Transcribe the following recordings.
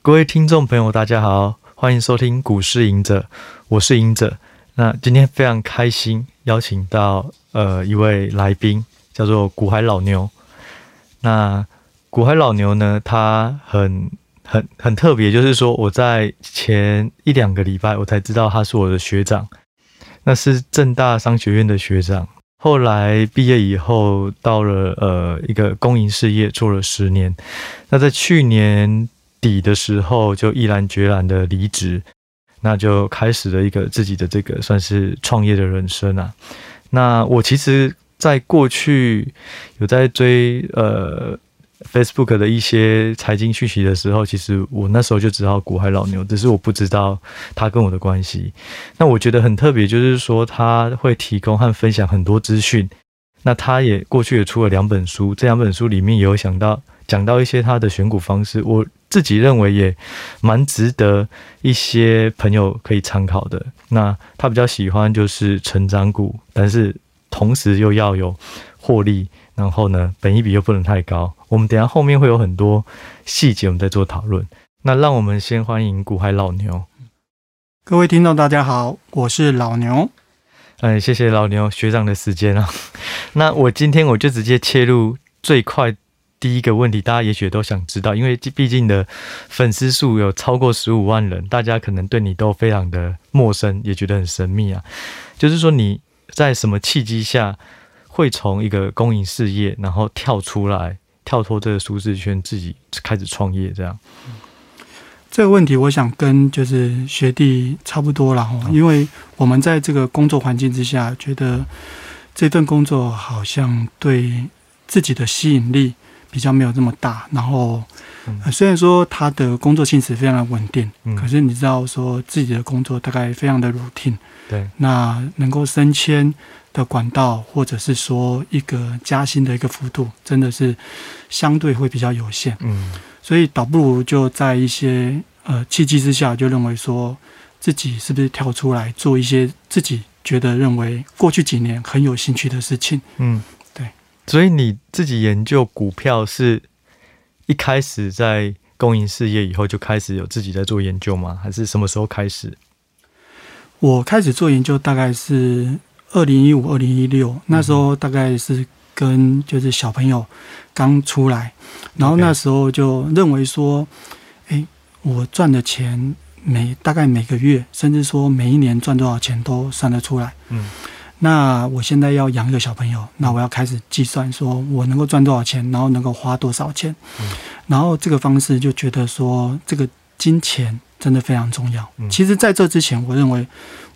各位听众朋友，大家好，欢迎收听股市隐者，我是隐者。那今天非常开心，邀请到呃一位来宾，叫做股海老牛。那股海老牛呢，他很很很特别，就是说我在前一两个礼拜，我才知道他是我的学长，那是正大商学院的学长。后来毕业以后，到了呃一个公营事业做了十年。那在去年底的时候，就毅然决然的离职，那就开始了一个自己的这个算是创业的人生啊。那我其实在过去有在追呃。Facebook 的一些财经讯息的时候，其实我那时候就知道股海老牛，只是我不知道他跟我的关系。那我觉得很特别，就是说他会提供和分享很多资讯。那他也过去也出了两本书，这两本书里面也有想到讲到一些他的选股方式，我自己认为也蛮值得一些朋友可以参考的。那他比较喜欢就是成长股，但是同时又要有获利。然后呢，本益比又不能太高。我们等一下后面会有很多细节，我们再做讨论。那让我们先欢迎股海老牛。各位听众，大家好，我是老牛。嗯，谢谢老牛学长的时间啊。那我今天我就直接切入最快第一个问题，大家也许都想知道，因为毕竟的粉丝数有超过十五万人，大家可能对你都非常的陌生，也觉得很神秘啊。就是说你在什么契机下？会从一个公营事业，然后跳出来，跳脱这个舒适圈，自己开始创业，这样。这个问题，我想跟就是学弟差不多了哈，因为我们在这个工作环境之下，觉得这份工作好像对自己的吸引力比较没有这么大。然后，虽然说他的工作性质非常的稳定，可是你知道说自己的工作大概非常的 routine，对，那能够升迁。的管道，或者是说一个加薪的一个幅度，真的是相对会比较有限。嗯，所以倒不如就在一些呃契机之下，就认为说自己是不是跳出来做一些自己觉得认为过去几年很有兴趣的事情。嗯，对。所以你自己研究股票是一开始在公营事业以后就开始有自己在做研究吗？还是什么时候开始？我开始做研究大概是。二零一五、二零一六那时候，大概是跟就是小朋友刚出来，然后那时候就认为说，哎，我赚的钱每大概每个月，甚至说每一年赚多少钱都算得出来。嗯，那我现在要养一个小朋友，那我要开始计算说我能够赚多少钱，然后能够花多少钱。嗯，然后这个方式就觉得说，这个金钱真的非常重要。其实在这之前，我认为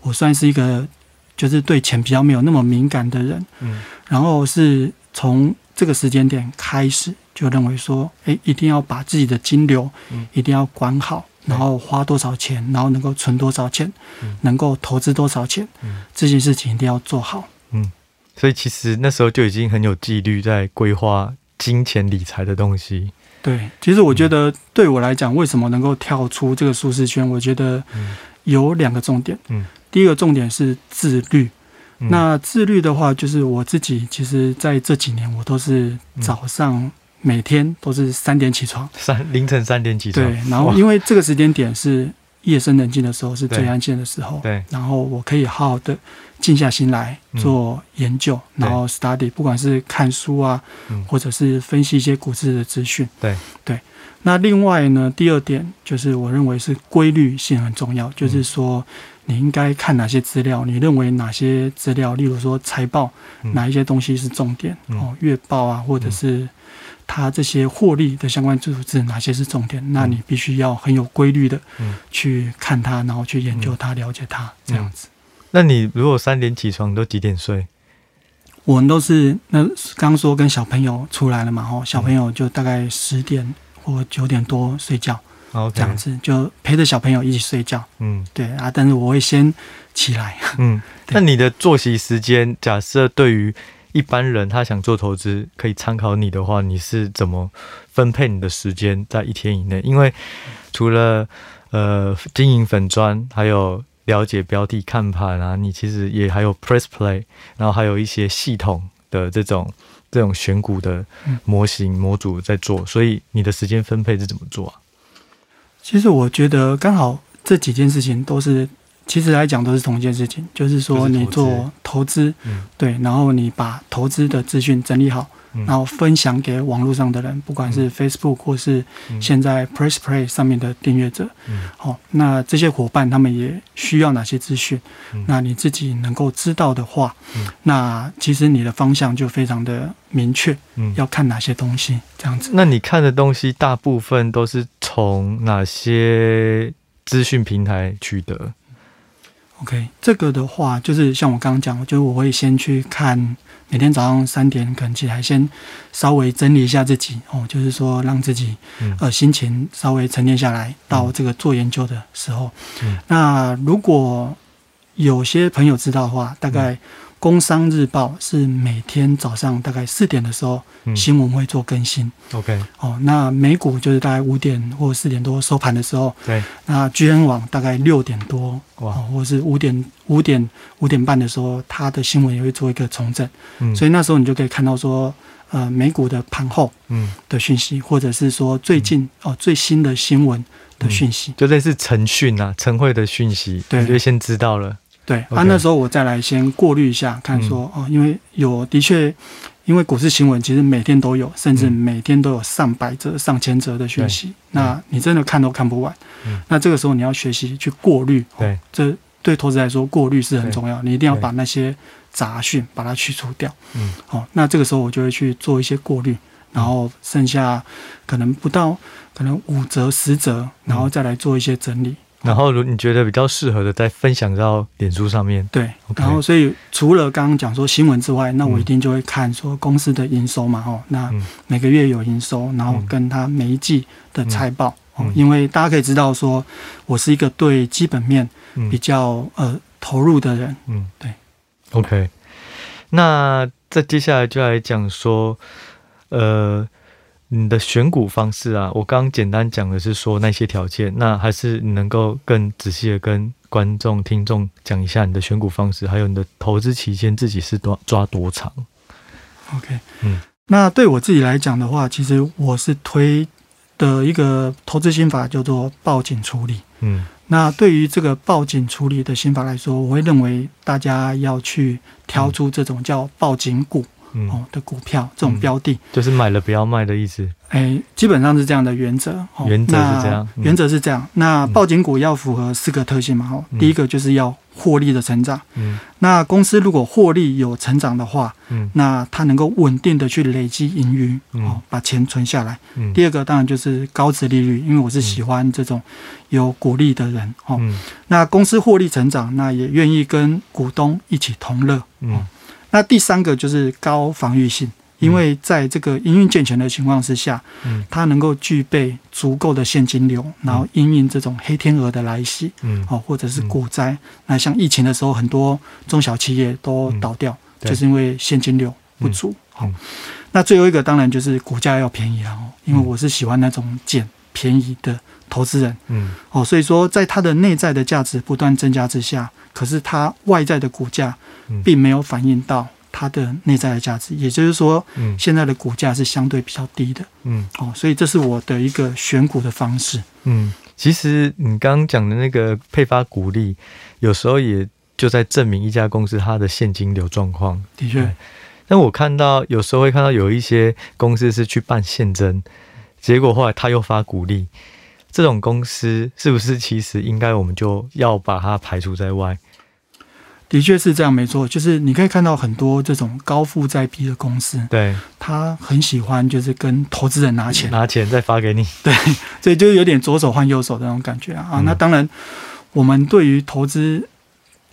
我算是一个。就是对钱比较没有那么敏感的人，嗯，然后是从这个时间点开始就认为说，哎，一定要把自己的金流，嗯，一定要管好，然后花多少钱，然后能够存多少钱，嗯，能够投资多少钱，嗯，这件事情一定要做好，嗯，所以其实那时候就已经很有纪律在规划金钱理财的东西。对，其实我觉得对我来讲，为什么能够跳出这个舒适圈？我觉得有两个重点，嗯。第一个重点是自律，那自律的话，就是我自己，其实在这几年，我都是早上每天都是三点起床，三凌晨三点起床。对，然后因为这个时间点是夜深人静的时候，是最安静的时候。对，然后我可以好好的静下心来做研究，然后 study，不管是看书啊，或者是分析一些股市的资讯。对对。那另外呢，第二点就是我认为是规律性很重要，就是说。你应该看哪些资料？你认为哪些资料，例如说财报，哪一些东西是重点？嗯、哦，月报啊，或者是它这些获利的相关数字，哪些是重点？嗯、那你必须要很有规律的去看它，然后去研究它，了解它，这样子。那你如果三点起床，都几点睡？我们都是那刚说跟小朋友出来了嘛，哦，小朋友就大概十点或九点多睡觉。这样子就陪着小朋友一起睡觉，嗯，对啊，但是我会先起来，嗯，那你的作息时间，假设对于一般人他想做投资，可以参考你的话，你是怎么分配你的时间在一天以内？因为除了呃经营粉砖，还有了解标的看盘啊，你其实也还有 Press Play，然后还有一些系统的这种这种选股的模型模组在做，所以你的时间分配是怎么做啊？其实我觉得刚好这几件事情都是，其实来讲都是同一件事情，就是说你做投资，嗯，对，然后你把投资的资讯整理好。然后分享给网络上的人，不管是 Facebook 或是现在 Press Play 上面的订阅者，好，那这些伙伴他们也需要哪些资讯？那你自己能够知道的话，那其实你的方向就非常的明确，要看哪些东西这样子。那你看的东西大部分都是从哪些资讯平台取得？OK，这个的话就是像我刚刚讲，就是我会先去看。每天早上三点可能起来，先稍微整理一下自己哦，就是说让自己呃心情稍微沉淀下来，到这个做研究的时候。嗯，那如果有些朋友知道的话，大概。工商日报是每天早上大概四点的时候，新闻会做更新。OK，哦，那美股就是大概五点或四点多收盘的时候。对，那 GN 网大概六点多，哇，或者是五点五点五点半的时候，它的新闻也会做一个重整。嗯，所以那时候你就可以看到说，呃，美股的盘后嗯。的讯息，或者是说最近哦最新的新闻的讯息，就类似晨讯啊晨会的讯息，对，就先知道了。对.啊，那时候我再来先过滤一下，看说、嗯、哦，因为有的确，因为股市新闻其实每天都有，甚至每天都有上百则、上千则的讯息，那你真的看都看不完。嗯、那这个时候你要学习去过滤，对、哦，这对投资来说过滤是很重要，你一定要把那些杂讯把它去除掉。嗯，好、哦，那这个时候我就会去做一些过滤，然后剩下可能不到可能五折、十折，然后再来做一些整理。然后，如你觉得比较适合的，再分享到脸书上面。对，Okay. 然后所以除了刚刚讲说新闻之外，那我一定就会看说公司的营收嘛，哦，那每个月有营收，然后跟他每一季的财报，哦，因为大家可以知道说，我是一个对基本面比较呃投入的人，嗯，对。OK，那再接下来就来讲说，呃。你的选股方式啊，我刚刚简单讲的是说那些条件，那还是你能够更仔细的跟观众、听众讲一下你的选股方式，还有你的投资期间自己是多抓多长？OK，嗯，那对我自己来讲的话，其实我是推的一个投资心法叫做报警处理。嗯，那对于这个报警处理的心法来说，我会认为大家要去挑出这种叫报警股。嗯、哦的股票这种标的、嗯，就是买了不要卖的意思。哎，基本上是这样的原则。哦、原则是这样，嗯、原则是这样。那报警股要符合四个特性嘛？哦，嗯、第一个就是要获利的成长。嗯，那公司如果获利有成长的话，嗯，那它能够稳定的去累积盈余，嗯、哦，把钱存下来。嗯，第二个当然就是高值利率，因为我是喜欢这种有股利的人。哦，嗯、那公司获利成长，那也愿意跟股东一起同乐。嗯。哦那第三个就是高防御性，因为在这个营运健全的情况之下，嗯，它能够具备足够的现金流，然后因应这种黑天鹅的来袭，嗯，哦，或者是股灾，那像疫情的时候，很多中小企业都倒掉，就是因为现金流不足。好，那最后一个当然就是股价要便宜了哦，因为我是喜欢那种捡便宜的投资人，嗯，哦，所以说在它的内在的价值不断增加之下，可是它外在的股价。并没有反映到它的内在的价值，也就是说，嗯，现在的股价是相对比较低的，嗯，哦，所以这是我的一个选股的方式，嗯，其实你刚刚讲的那个配发股利，有时候也就在证明一家公司它的现金流状况，的确，但我看到有时候会看到有一些公司是去办现增，结果后来他又发股利，这种公司是不是其实应该我们就要把它排除在外？的确是这样，没错，就是你可以看到很多这种高负债比的公司，对，他很喜欢就是跟投资人拿钱，拿钱再发给你，对，所以就有点左手换右手的那种感觉啊。嗯、啊那当然，我们对于投资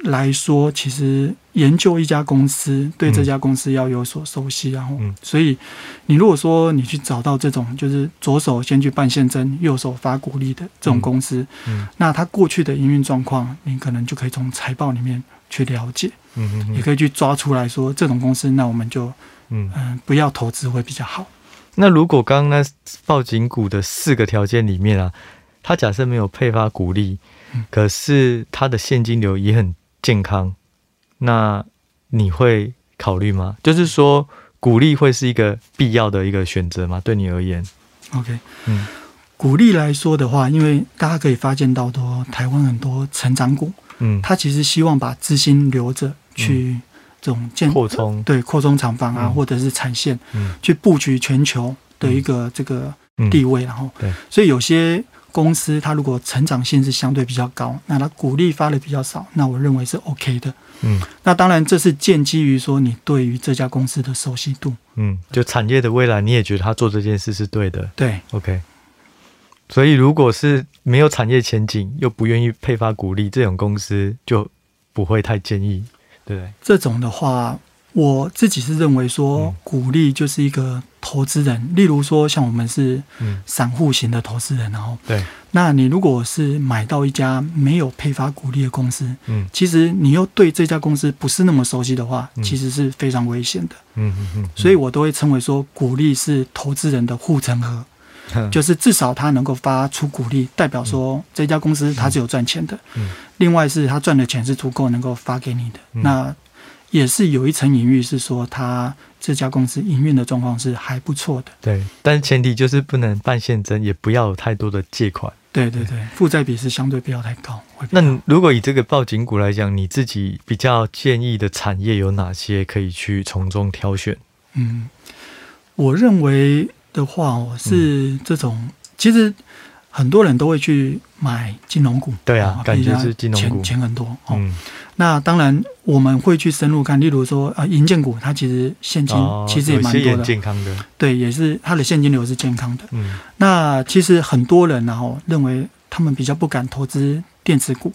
来说，其实研究一家公司，对这家公司要有所熟悉，然后，嗯、所以你如果说你去找到这种就是左手先去办现增，右手发股利的这种公司，嗯，嗯。那他过去的营运状况，你可能就可以从财报里面。去了解，嗯嗯，也可以去抓出来说这种公司，那我们就嗯。嗯不要投资会比较好。那如果刚刚那报警股的四个条件里面啊，他假设没有配发股利，可是他的现金流也很健康，那你会考虑吗？就是说鼓励会是一个必要的一个选择吗？对你而言？OK，嗯，股利来说的话，因为大家可以发现到说台湾很多成长股，嗯，他其实希望把资金留着去这种建扩充，对扩充厂房啊，嗯、或者是产线，嗯，去布局全球的一个这个地位，然后，对，所以有些。公司它如果成长性是相对比较高，那它股利发的比较少，那我认为是 OK 的。嗯，那当然这是建基于说你对于这家公司的熟悉度。嗯，就产业的未来，你也觉得他做这件事是对的。对，OK。所以如果是没有产业前景又不愿意配发股利这种公司，就不会太建议，对不对？这种的话。我自己是认为说，鼓励就是一个投资人，嗯、例如说像我们是散户型的投资人，然后对，那你如果是买到一家没有配发股利的公司，嗯，其实你又对这家公司不是那么熟悉的话，嗯、其实是非常危险的，嗯嗯嗯，所以我都会称为说，鼓励是投资人的护城河，嗯、就是至少他能够发出鼓励，代表说这家公司它是有赚钱的，嗯，另外是他赚的钱是足够能够发给你的，嗯、那。也是有一层隐喻，是说他这家公司营运的状况是还不错的。对，但是前提就是不能办现增，也不要有太多的借款。对对对，负债比是相对不要太高。那如果以这个报警股来讲，你自己比较建议的产业有哪些可以去从中挑选？嗯，我认为的话我，是这种，嗯、其实。很多人都会去买金融股，对啊，感觉是金融股钱很多哦。嗯、那当然我们会去深入看，例如说啊，银建股它其实现金其实也蛮多的，健康的，对，也是它的现金流是健康的。嗯，那其实很多人然后认为他们比较不敢投资电子股，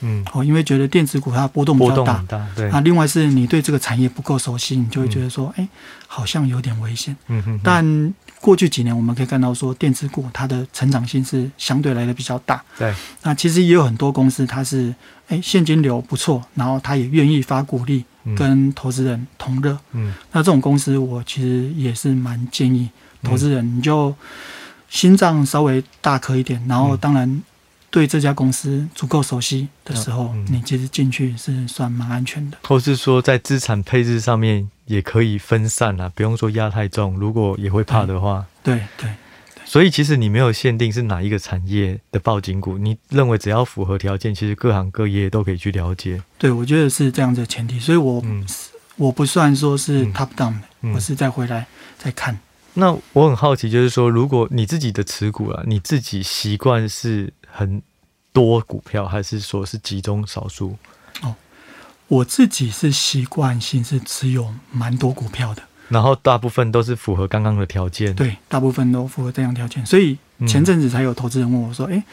嗯，哦，因为觉得电子股它波动比较大，大对。啊。另外是你对这个产业不够熟悉，你就会觉得说，哎、嗯，好像有点危险。嗯哼，但过去几年，我们可以看到说，电子股它的成长性是相对来的比较大。对，那其实也有很多公司，它是哎现金流不错，然后它也愿意发股利跟投资人同乐。嗯，那这种公司，我其实也是蛮建议投资人，你就心脏稍微大颗一点，然后当然对这家公司足够熟悉的时候，你其实进去是算蛮安全的。或是说，在资产配置上面。也可以分散啊，不用说压太重。如果也会怕的话，对对，对，所以其实你没有限定是哪一个产业的报警股，你认为只要符合条件，其实各行各业都可以去了解。对，我觉得是这样的前提，所以我、嗯、我不算说是 top down 的，嗯、我是再回来再看。那我很好奇，就是说，如果你自己的持股啊，你自己习惯是很多股票，还是说是集中少数？哦。我自己是习惯性是持有蛮多股票的，然后大部分都是符合刚刚的条件。对，大部分都符合这样条件，所以前阵子才有投资人问我说：“哎、嗯，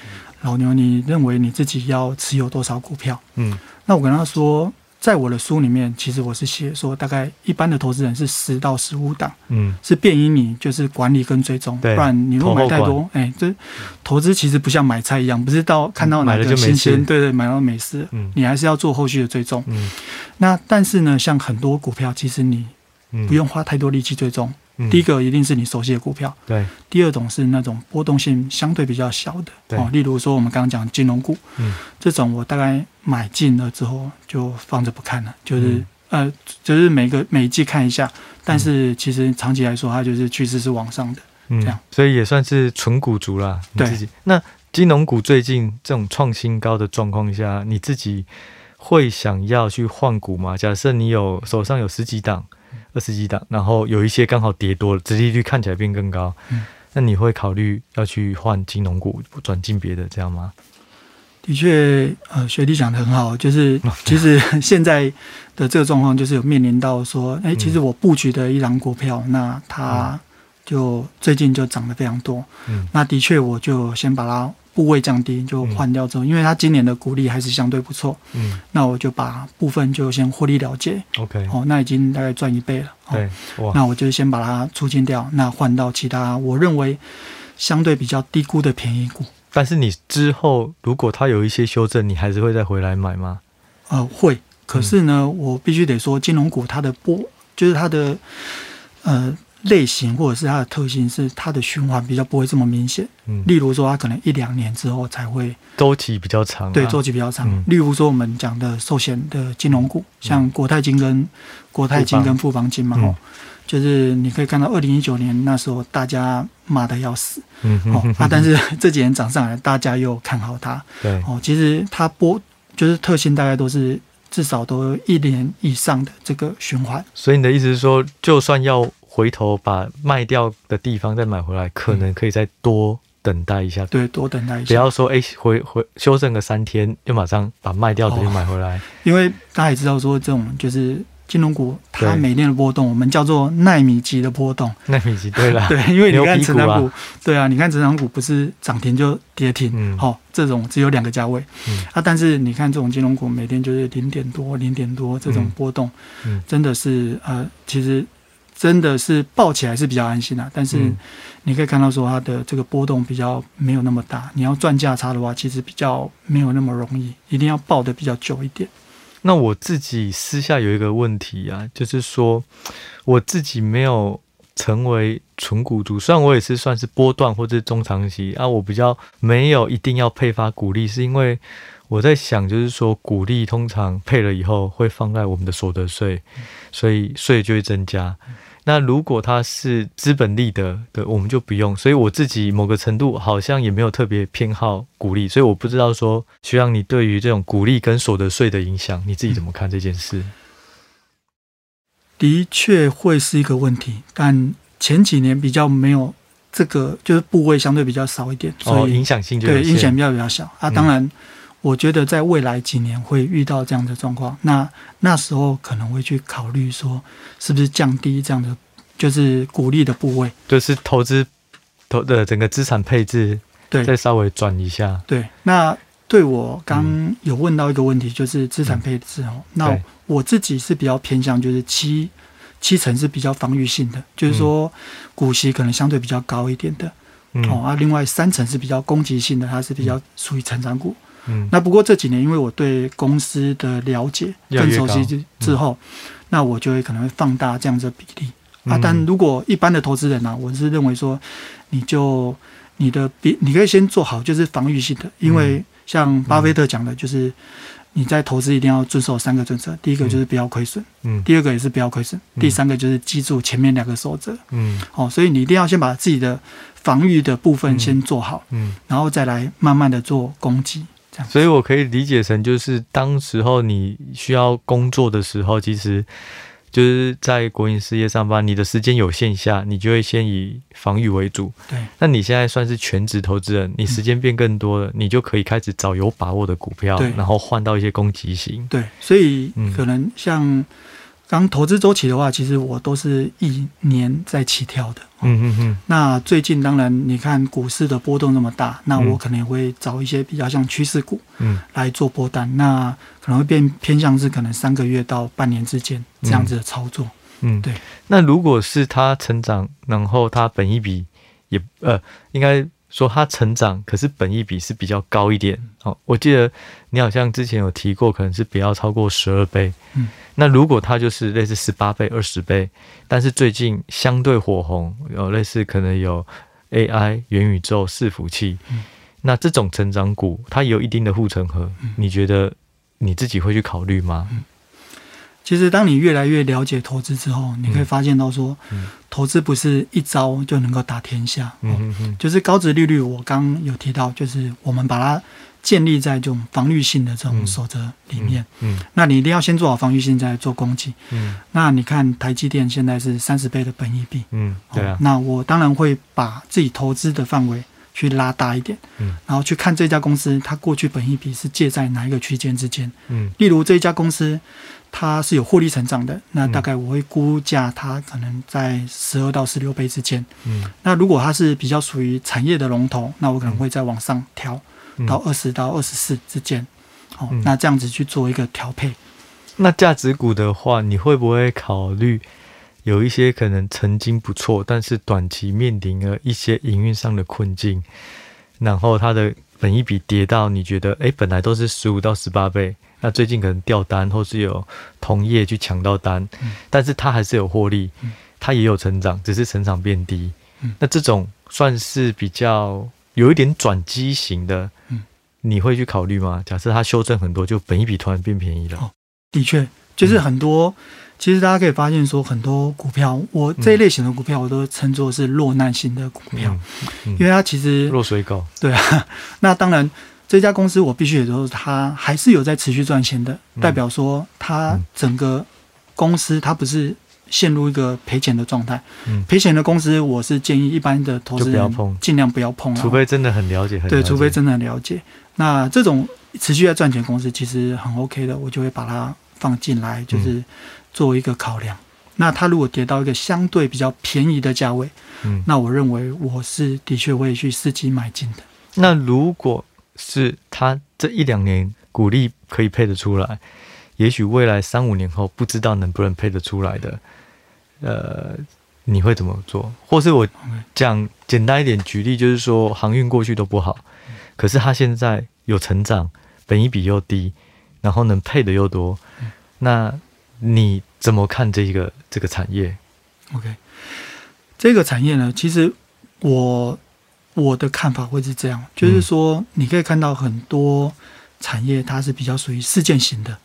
老牛，你认为你自己要持有多少股票？”嗯，那我跟他说。在我的书里面，其实我是写说，大概一般的投资人是十到十五档，嗯，是便于你就是管理跟追踪，不然你如果买太多，哎、欸，这投资其实不像买菜一样，不是到看到哪个新鲜，对，对对，买到美食，嗯，你还是要做后续的追踪，嗯，那但是呢，像很多股票，其实你不用花太多力气追踪。第一个一定是你熟悉的股票，对。第二种是那种波动性相对比较小的，对哦，例如说我们刚刚讲金融股，嗯，这种我大概买进了之后就放着不看了，就是、嗯、呃，就是每个每一季看一下，但是其实长期来说它就是趋势是往上的，嗯，这样，所以也算是纯股族啦。你自己对。那金融股最近这种创新高的状况下，你自己会想要去换股吗？假设你有手上有十几档。二十几档，然后有一些刚好跌多了，殖利率看起来变更高。嗯，那你会考虑要去换金融股，转进别的这样吗？的确，呃，学弟讲的很好，就是其实 现在的这个状况，就是有面临到说，哎，其实我布局的一档股票，那它就最近就涨得非常多。嗯，那的确，我就先把它。部位降低就换掉之后，嗯、因为它今年的股利还是相对不错，嗯，那我就把部分就先获利了结，OK，哦，那已经大概赚一倍了，对，哦、那我就先把它出清掉，那换到其他我认为相对比较低估的便宜股。但是你之后如果它有一些修正，你还是会再回来买吗？呃，会，可是呢，嗯、我必须得说，金融股它的波就是它的呃。类型或者是它的特性是它的循环比较不会这么明显，嗯，例如说它可能一两年之后才会周期比较长，对，周期比较长。例如说我们讲的寿险的金融股，像国泰金跟国泰金跟富邦。金嘛，哦，就是你可以看到二零一九年那时候大家骂得要死，嗯哼哼。哦啊，但是 这几年涨上来，大家又看好它，对，哦，其实它波就是特性大概都是至少都一年以上的这个循环。所以你的意思是说，就算要回头把卖掉的地方再买回来，可能可以再多等待一下，对，多等待一下，不要说哎、欸、回回修正个三天，又马上把卖掉的又买回来，哦，因为大家也知道说这种就是。金融股它每天的波动，我们叫做纳米级的波动。纳米级对了，对，因为你看成长股，啊对啊，你看成长股不是涨停就跌停，好、嗯。哦，这种只有两个价位、嗯。啊，但是你看这种金融股每天就是零点多、零点多这种波动，嗯，真的是呃，其实真的是抱起来是比较安心的、啊。但是你可以看到说它的这个波动比较没有那么大，你要赚价差的话，其实比较没有那么容易，一定要抱得比较久一点。那我自己私下有一个问题啊，就是说我自己没有成为纯股族，虽然我也是算是波段或者中长期啊，我比较没有一定要配发股利，是因为我在想，就是说股利通常配了以后会放在我们的所得税，所以税就会增加。那如果它是资本利得的，我们就不用。所以我自己某个程度好像也没有特别偏好股利，所以我不知道说，徐阳，你对于这种股利跟所得税的影响，你自己怎么看这件事？的确会是一个问题，但前几年比较没有这个，就是部位相对比较少一点，所以、哦、影响性就对影响比较比较小啊。当然。嗯我觉得在未来几年会遇到这样的状况，那那时候可能会去考虑说，是不是降低这样的就是鼓励的部位，就是投资投的整个资产配置，对，再稍微转一下。对，那对我刚有问到一个问题，就是资产配置哦、嗯，那我自己是比较偏向就是七七成是比较防御性的，就是说股息可能相对比较高一点的，嗯、哦啊，另外三成是比较攻击性的，它是比较属于成长股。嗯，那不过这几年，因为我对公司的了解更熟悉之之后，那我就会可能会放大这样子的比例。啊。但如果一般的投资人呢、啊，我是认为说，你就你的比你可以先做好就是防御性的，因为像巴菲特讲的，就是你在投资一定要遵守三个准则，第一个就是不要亏损，嗯，第二个也是不要亏损，第三个就是记住前面两个守则，嗯，好，所以你一定要先把自己的防御的部分先做好，嗯，然后再来慢慢的做攻击。所以，我可以理解成，就是当时候你需要工作的时候，其实就是在国营事业上班，你的时间有限下，你就会先以防御为主。对。那你现在算是全职投资人，你时间变更多了，你就可以开始找有把握的股票，然后换到一些攻击型。对。所以，可能像。刚投资周期的话，其实我都是一年在起跳的。嗯嗯嗯。那最近当然，你看股市的波动那么大，那我可能会找一些比较像趋势股，嗯，来做波单。那可能会变偏向是可能三个月到半年之间这样子的操作。嗯，对。那如果是它成长，然后它本一比也呃，应该。说它成长，可是本益比是比较高一点。哦，我记得你好像之前有提过，可能是不要超过十二倍。嗯，那如果它就是类似十八倍、二十倍，但是最近相对火红，有类似可能有 AI、元宇宙、伺服器，嗯，那这种成长股它有一定的护城河，嗯，你觉得你自己会去考虑吗？嗯其实，当你越来越了解投资之后，你可以发现到说，投资不是一招就能够打天下。嗯，就是高值利率，我刚有提到，就是我们把它建立在这种防御性的这种守则里面。嗯，那你一定要先做好防御性，再做攻击。嗯，那你看台积电现在是三十倍的本益比。嗯，对啊。那我当然会把自己投资的范围去拉大一点。嗯，然后去看这家公司，它过去本益比是借在哪一个区间之间。嗯，例如这一家公司。它是有获利成长的，那大概我会估价它可能在十二到十六倍之间。嗯，那如果它是比较属于产业的龙头，那我可能会再往上调到二十到二十四之间。哦，那这样子去做一个调配。那价值股的话，你会不会考虑有一些可能曾经不错，但是短期面临了一些营运上的困境，然后它的本一比跌到你觉得，哎，本来都是十五到十八倍。那最近可能掉单，或是有同业去抢到单，嗯，但是它还是有获利，它也有成长，只是成长变低。嗯，那这种算是比较有一点转机型的，嗯，你会去考虑吗？假设它修正很多，就本一笔突然变便宜了。哦，的确，就是很多其实大家可以发现说，很多股票，我这一类型的股票，我都称作是落难型的股票，因为它其实落水狗。对啊，那当然这家公司我必须也说，它还是有在持续赚钱的，代表说它整个公司它不是陷入一个赔钱的状态。嗯，赔钱的公司，我是建议一般的投资人尽量不要碰，除非真的很了解。对，除非真的很了解。那这种持续在赚钱公司，其实很 OK 的，我就会把它放进来，就是。作为一个考量，那它如果跌到一个相对比较便宜的价位，嗯，那我认为我是的确会去伺机买进的。那如果是他这一两年鼓励可以配得出来，也许未来三五年后不知道能不能配得出来的，呃，你会怎么做？或是我讲简单一点举例，就是说航运过去都不好，可是它现在有成长，本益比又低，然后能配的又多，那。你怎么看这个这个产业？OK，这个产业呢，其实我我的看法会是这样，就是说你可以看到很多产业它是比较属于事件型的，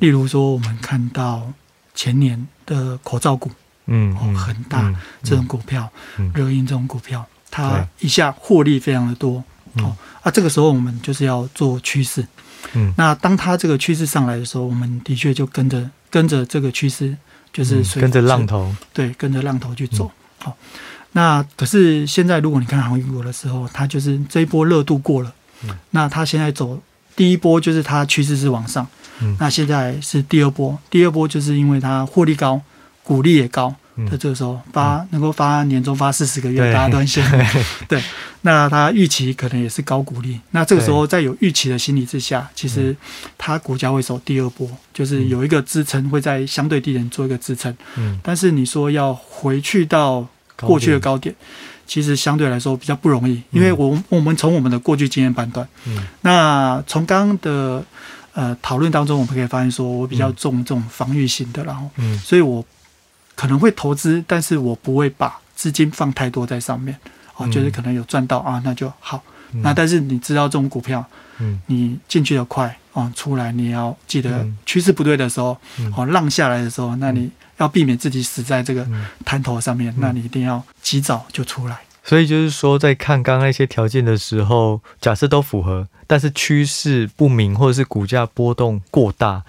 例如说我们看到前年的口罩股，嗯，哦，恒大这种股票，热映这种股票，它一下获利非常的多，哦，啊，这个时候我们就是要做趋势，嗯，那当它这个趋势上来的时候，我们的确就跟着。跟着这个趋势，就是跟着浪头，对，跟着浪头去走。好，那可是现在，如果你看航运股的时候，它就是这一波热度过了，那它现在走第一波就是它趋势是往上，那现在是第二波，第二波就是因为它获利高，股利也高。在这个时候发能够发年终发四十个月，大家都很羡慕。对，那它预期可能也是高股利。那这个时候在有预期的心理之下，其实它股价会走第二波，就是有一个支撑会在相对低点做一个支撑。嗯，但是你说要回去到过去的高点，其实相对来说比较不容易，因为我我们从我们的过去经验判断，嗯，那从刚刚的呃讨论当中，我们可以发现说我比较重这种防御型的，然后，嗯，所以我。可能会投资，但是我不会把资金放太多在上面，哦，就是可能有赚到啊，那就好。嗯、那但是你知道这种股票，嗯，你进去的快，哦，出来你要记得趋势不对的时候，嗯、哦，浪下来的时候，那你要避免自己死在这个滩头上面，嗯、那你一定要及早就出来。所以就是说，在看刚刚那些条件的时候，假设都符合，但是趋势不明或者是股价波动过大，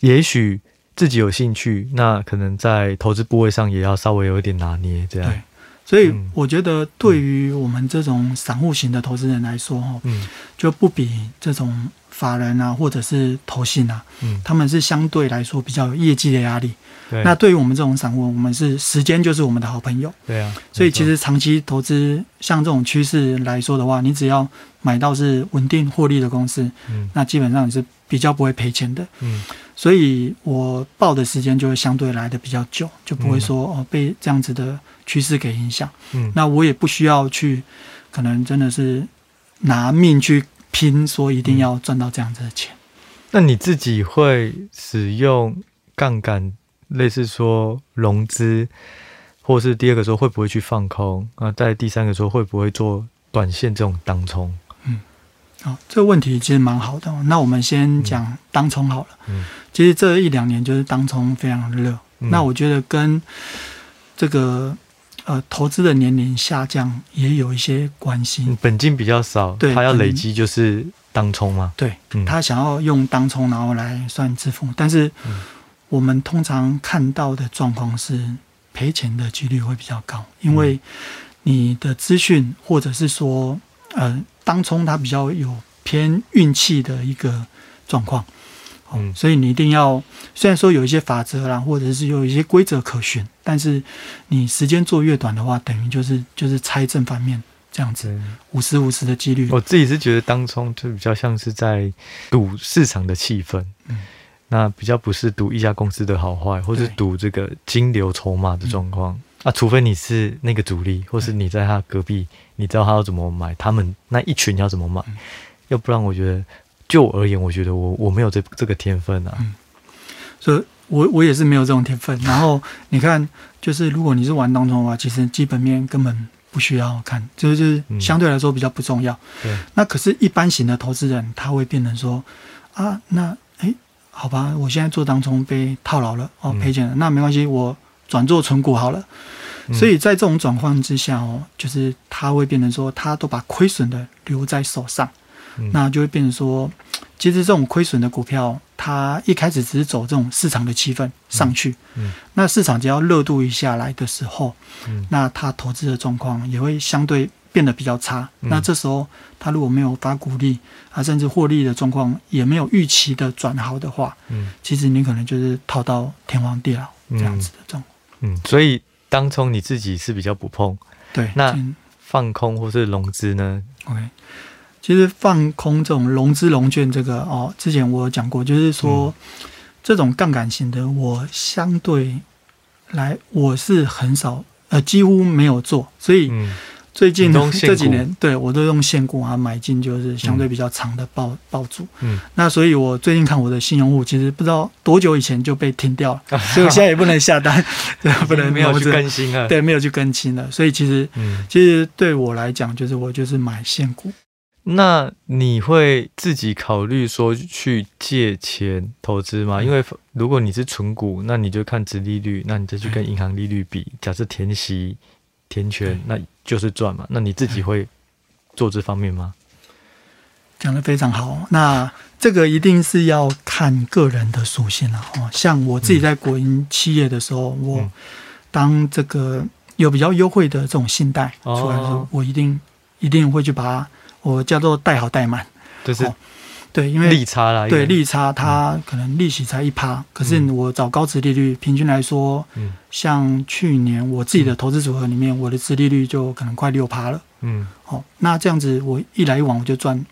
也许。自己有兴趣，那可能在投资部位上也要稍微有一点拿捏，这样。对，所以我觉得对于我们这种散户型的投资人来说，哈，嗯，就不比这种法人啊，或者是投信啊，嗯，他们是相对来说比较有业绩的压力。对。那对于我们这种散户，我们是时间就是我们的好朋友。对啊。所以其实长期投资，像这种趋势来说的话，你只要买到是稳定获利的公司，嗯，那基本上你是比较不会赔钱的。嗯。所以我报的时间就会相对来的比较久，就不会说哦被这样子的趋势给影响。嗯，那我也不需要去，可能真的是拿命去拼，说一定要赚到这样子的钱。那你自己会使用杠杆，类似说融资，或是第二个说会不会去放空啊？在第三个说会不会做短线这种当冲？好，这个问题其实蛮好的。那我们先讲当冲好了。嗯，其实这一两年就是当冲非常热。嗯，那我觉得跟这个呃投资的年龄下降也有一些关系。本金比较少，对，他要累积就是当冲嘛。对，他想要用当冲然后来算支付，但是我们通常看到的状况是赔钱的几率会比较高，因为你的资讯或者是说呃。当冲它比较有偏运气的一个状况，嗯，所以你一定要虽然说有一些法则啦，或者是有一些规则可循，但是你时间做越短的话，等于就是就是猜正反面这样子，五十五十的几率。我自己是觉得当冲就比较像是在赌市场的气氛，嗯，那比较不是赌一家公司的好坏，或是赌这个金流筹码的状况。嗯啊，除非你是那个主力，或是你在他隔壁，你知道他要怎么买，他们那一群要怎么买，要不然我觉得，就我而言，我觉得我我没有这这个天分啊。嗯，所以我我也是没有这种天分。然后你看，就是如果你是玩当中的话，其实基本面根本不需要看，就是就是相对来说比较不重要。对。那可是，一般型的投资人他会变成说啊，那哎，好吧，我现在做当中被套牢了哦，赔钱了，那没关系，我转做存股好了。所以在这种转换之下哦，就是他会变成说，他都把亏损的留在手上，那就会变成说，其实这种亏损的股票，它一开始只是走这种市场的气氛上去，那市场只要热度一下来的时候，那他投资的状况也会相对变得比较差。那这时候他如果没有发股利，啊，甚至获利的状况也没有预期的转好的话，其实你可能就是套到天荒地老这样子的状况。嗯，所以。当冲你自己是比较不碰，对，那放空或是融资呢？OK，其实放空这种融资融券这个哦，之前我有讲过，就是说、嗯、这种杠杆型的，我相对来我是很少，呃，几乎没有做，所以。嗯最近这几年，对我都用现股啊买进，就是相对比较长的报报组。嗯，那所以我最近看我的信用户，其实不知道多久以前就被停掉了，嗯、所以我现在也不能下单，对，不能没有去更新了，对，没有去更新了。所以其实，嗯，其实对我来讲，就是我就是买现股。那你会自己考虑说去借钱投资吗？因为如果你是存股，那你就看值利率，那你再去跟银行利率比。假设填息。填权，那就是赚嘛。那你自己会做这方面吗？讲的非常好。那这个一定是要看个人的属性了哦。像我自己在国营企业的时候，嗯、我当这个有比较优惠的这种信贷出来的时候，哦、我一定一定会去把它我叫做贷好贷满，就是。哦对，因为利差啦，对利差，它可能利息才一趴，嗯、可是我找高值利率，平均来说，嗯、像去年我自己的投资组合里面，嗯、我的值利率就可能快六趴了。嗯，哦，那这样子我一来一往我就赚，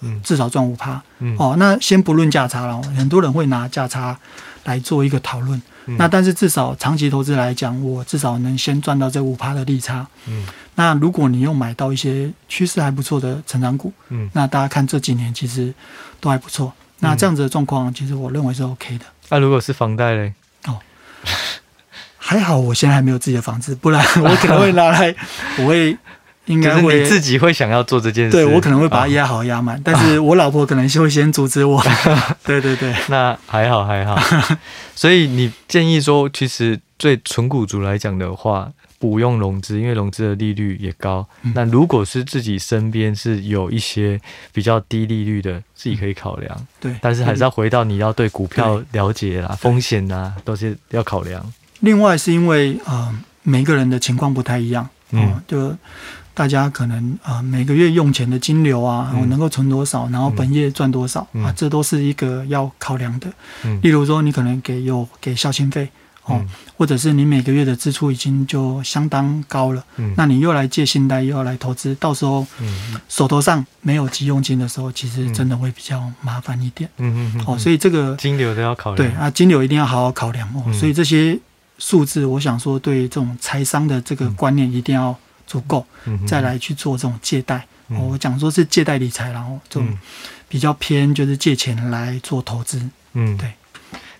嗯，至少赚五趴。嗯，哦，那先不论价差了，很多人会拿价差来做一个讨论。嗯、那但是至少长期投资来讲，我至少能先赚到这五趴的利差。嗯。那如果你又买到一些趋势还不错的成长股，嗯，那大家看这几年其实都还不错。那这样子的状况，其实我认为是 OK 的。那、嗯啊、如果是房贷嘞？哦，还好，我现在还没有自己的房子，不然我可能会拿来，我会应该会自己会想要做这件事。对，我可能会把它压好压满，哦、但是我老婆可能就会先阻止我。对对对，那还好还好。所以你建议说，其实对纯股族来讲的话。不用融资，因为融资的利率也高。嗯、那如果是自己身边是有一些比较低利率的，自己可以考量。对，但是还是要回到你要对股票了解啦，风险啊都是要考量。另外是因为啊、呃，每个人的情况不太一样。嗯、呃，就大家可能啊、呃，每个月用钱的金流啊，我、嗯、能够存多少，然后本业赚多少、嗯、啊，这都是一个要考量的。嗯，例如说你可能给有给孝心费。哦，或者是你每个月的支出已经就相当高了，嗯，那你又来借信贷，又要来投资，到时候，手头上没有急用金的时候，其实真的会比较麻烦一点，嗯嗯，哦，所以这个金流都要考量，对啊，金流一定要好好考量哦。所以这些数字，我想说，对这种财商的这个观念一定要足够，再来去做这种借贷。我讲说是借贷理财，然后这种比较偏就是借钱来做投资，嗯，对。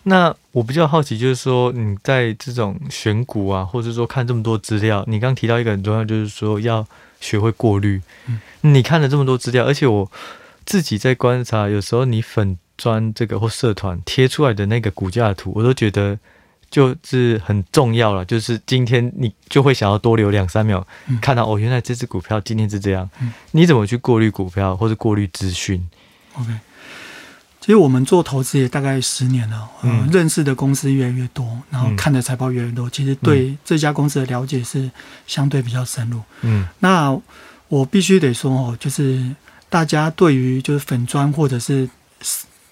那我比较好奇，就是说你在这种选股啊，或者说看这么多资料，你刚刚提到一个很重要，就是说要学会过滤。嗯，你看了这么多资料，而且我自己在观察，有时候你粉砖这个或社团贴出来的那个股价图，我都觉得就是很重要了。就是今天你就会想要多留两三秒，看到哦，原来这只股票今天是这样。你怎么去过滤股票或者过滤资讯？OK。其实我们做投资也大概十年了，嗯，认识的公司越来越多，然后看的财报越来越多，其实对这家公司的了解是相对比较深入。嗯，那我必须得说哦，就是大家对于就是粉砖或者是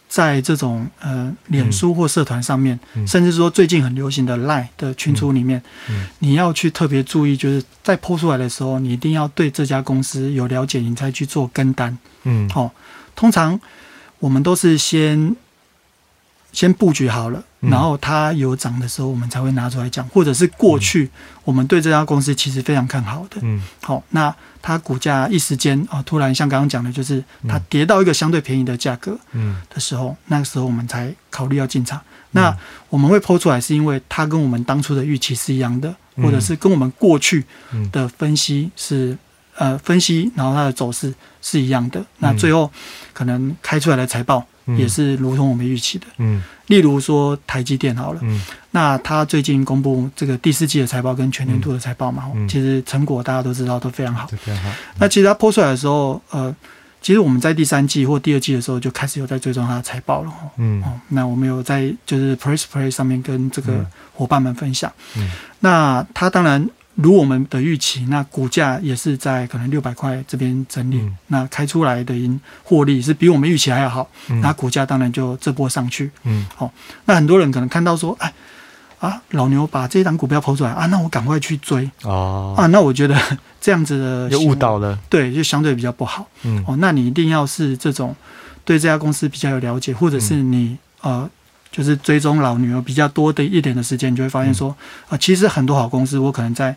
在这种呃脸书或社团上面，甚至说最近很流行的 Line 的群组里面，你要去特别注意，就是在 po 出来的时候，你一定要对这家公司有了解，你才去做跟单。嗯，好，通常。我们都是先先布局好了，然后它有涨的时候，我们才会拿出来讲，或者是过去我们对这家公司其实非常看好的，嗯，好，那它股价一时间啊，突然像刚刚讲的，就是它跌到一个相对便宜的价格，嗯，的时候，那个时候我们才考虑要进场。那我们会抛出来，是因为它跟我们当初的预期是一样的，或者是跟我们过去的分析是。呃，分析，然后它的走势是一样的。那最后可能开出来的财报也是如同我们预期的。嗯，例如说台积电好了，嗯，那它最近公布这个第四季的财报跟全年度的财报嘛，嗯，其实成果大家都知道都非常好。非常好。那其实它抛出来的时候，呃，其实我们在第三季或第二季的时候就开始有在追踪它的财报了。嗯，哦，那我们有在就是 Press Play 上面跟这个伙伴们分享。嗯，那它当然。如我们的预期，那股价也是在可能六百块这边整理，嗯、那开出来的盈获利是比我们预期还要好，嗯、那股价当然就这波上去。嗯，好、哦，那很多人可能看到说，哎，啊，老牛把这一档股票抛出来啊，那我赶快去追。哦，啊，那我觉得 这样子的就误导了，对，就相对比较不好。嗯，哦，那你一定要是这种对这家公司比较有了解，或者是你、嗯、呃。就是追踪老牛比较多的一点的时间，你就会发现说，啊、其实很多好公司，我可能在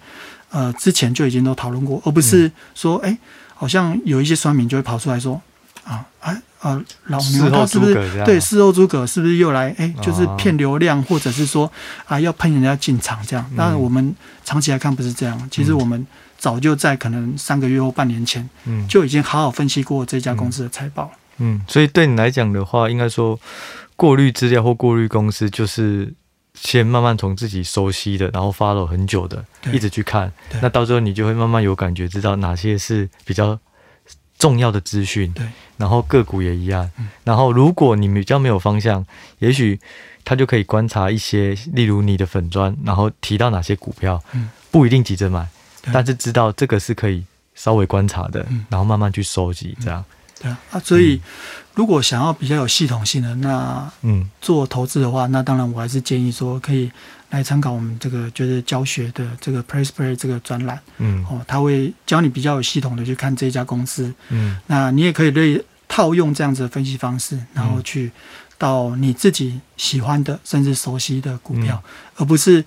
呃之前就已经都讨论过，而不是说，哎、嗯欸，好像有一些酸民就会跑出来说，啊啊啊，老牛他是不是对事后诸葛是不是又来，哎、欸，就是骗流量，哦、或者是说啊要喷人家进场这样？当然我们长期来看不是这样，其实我们早就在可能三个月或半年前，嗯，就已经好好分析过这家公司的财报。嗯，所以对你来讲的话，应该说。过滤资料或过滤公司，就是先慢慢从自己熟悉的，然后 follow 很久的，一直去看。那到时候你就会慢慢有感觉，知道哪些是比较重要的资讯。对，然后个股也一样。然后如果你比较没有方向，也许他就可以观察一些，例如你的粉砖，然后提到哪些股票，不一定急着买，但是知道这个是可以稍微观察的，然后慢慢去收集，这样。对啊，啊，所以如果想要比较有系统性的那嗯。做投资的话，那当然我还是建议说可以来参考我们这个就是教学的这个 PressPlay 这个专栏，嗯。哦，他会教你比较有系统的去看这家公司，嗯，那你也可以类套用这样子的分析方式，然后去到你自己喜欢的甚至熟悉的股票，而不是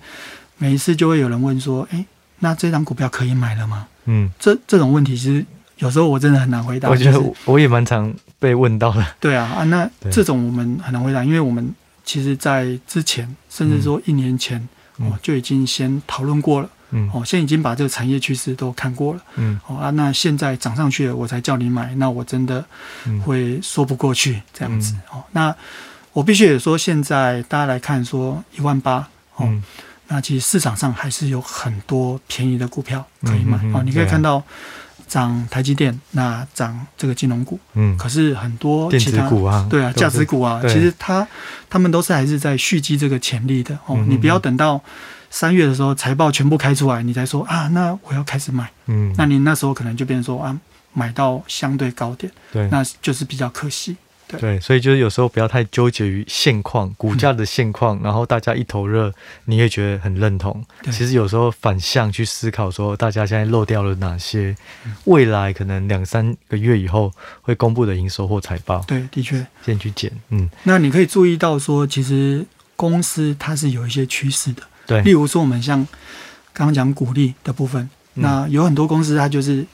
每一次就会有人问说，哎，那这张股票可以买了吗？嗯，这这种问题其实。有时候我真的很难回答。我觉得我也蛮常被问到的。对啊，啊，那这种我们很难回答，因为我们其实，在之前甚至说一年前哦，就已经先讨论过了。嗯。哦，现在已经把这个产业趋势都看过了。嗯。哦啊，那现在涨上去了，我才叫你买，那我真的会说不过去这样子。哦，那我必须也说，现在大家来看说一万八哦，那其实市场上还是有很多便宜的股票可以买。哦，你可以看到。涨台积电，那涨这个金融股，嗯，可是很多其他电子股啊，对啊，价值股啊，其实它他们都是还是在蓄积这个潜力的哦。你不要等到三月的时候财报全部开出来，你再说啊，那我要开始买，嗯，那你那时候可能就变成说啊，买到相对高点，对，那就是比较可惜。对，对，所以就是有时候不要太纠结于现况，股价的现况，嗯、然后大家一头热，你也觉得很认同。其实有时候反向去思考，说大家现在漏掉了哪些，未来可能两三个月以后会公布的营收或财报。对，的确，先去捡。嗯，那你可以注意到说，其实公司它是有一些趋势的。对，例如说我们像刚刚讲股利的部分，嗯、那有很多公司它就是。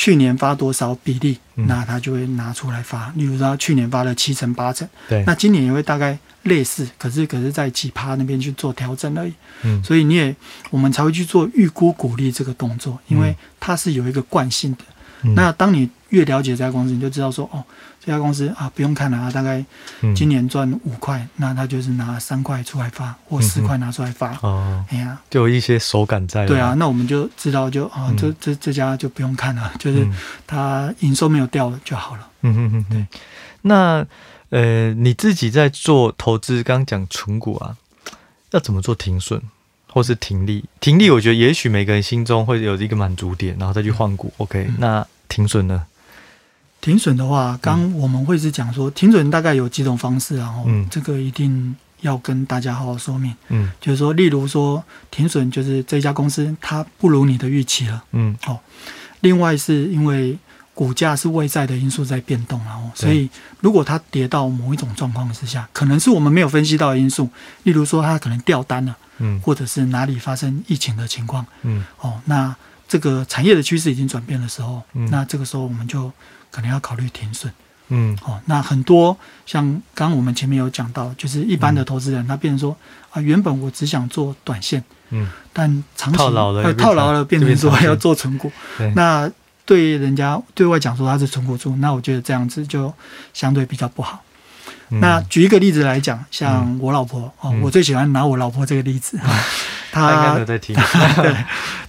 去年发多少比例，那他就会拿出来发。例如说，去年发了七成八成，对，那今年也会大概类似，可是可是在几趴那边去做调整而已。嗯，所以你也我们才会去做预估鼓励这个动作，因为它是有一个惯性的。嗯、那当你越了解这家公司，你就知道说，哦，这家公司啊，不用看了啊，大概今年赚五块，嗯、那他就是拿三块出来发，或四块拿出来发。哦，哎呀，就有一些手感在。对啊，那我们就知道就，就啊，这这这家就不用看了，就是它营收没有掉了就好了。嗯嗯嗯，对。那呃，你自己在做投资，刚刚讲存股啊，要怎么做停损？或是停利，停利，我觉得也许每个人心中会有一个满足点，然后再去换股。OK，嗯，那停损呢？停损的话，刚我们会是讲说，停损大概有几种方式，然后这个一定要跟大家好好说明。嗯，就是说，例如说，停损就是这家公司它不如你的预期了。嗯，哦，另外是因为股价是外在的因素在变动，然后所以如果它跌到某一种状况之下，可能是我们没有分析到的因素，例如说它可能掉单了。嗯，或者是哪里发生疫情的情况，嗯，哦，那这个产业的趋势已经转变的时候，嗯，那这个时候我们就可能要考虑停损，嗯，哦，那很多像刚刚我们前面有讲到，就是一般的投资人，他变成说啊，原本我只想做短线，嗯，但长期套牢了，套牢了，变成说还要做存股，那对人家对外讲说他是存股族，那我觉得这样子就相对比较不好。嗯、那举一个例子来讲，像我老婆、嗯、哦，我最喜欢拿我老婆这个例子。她应该在听。对，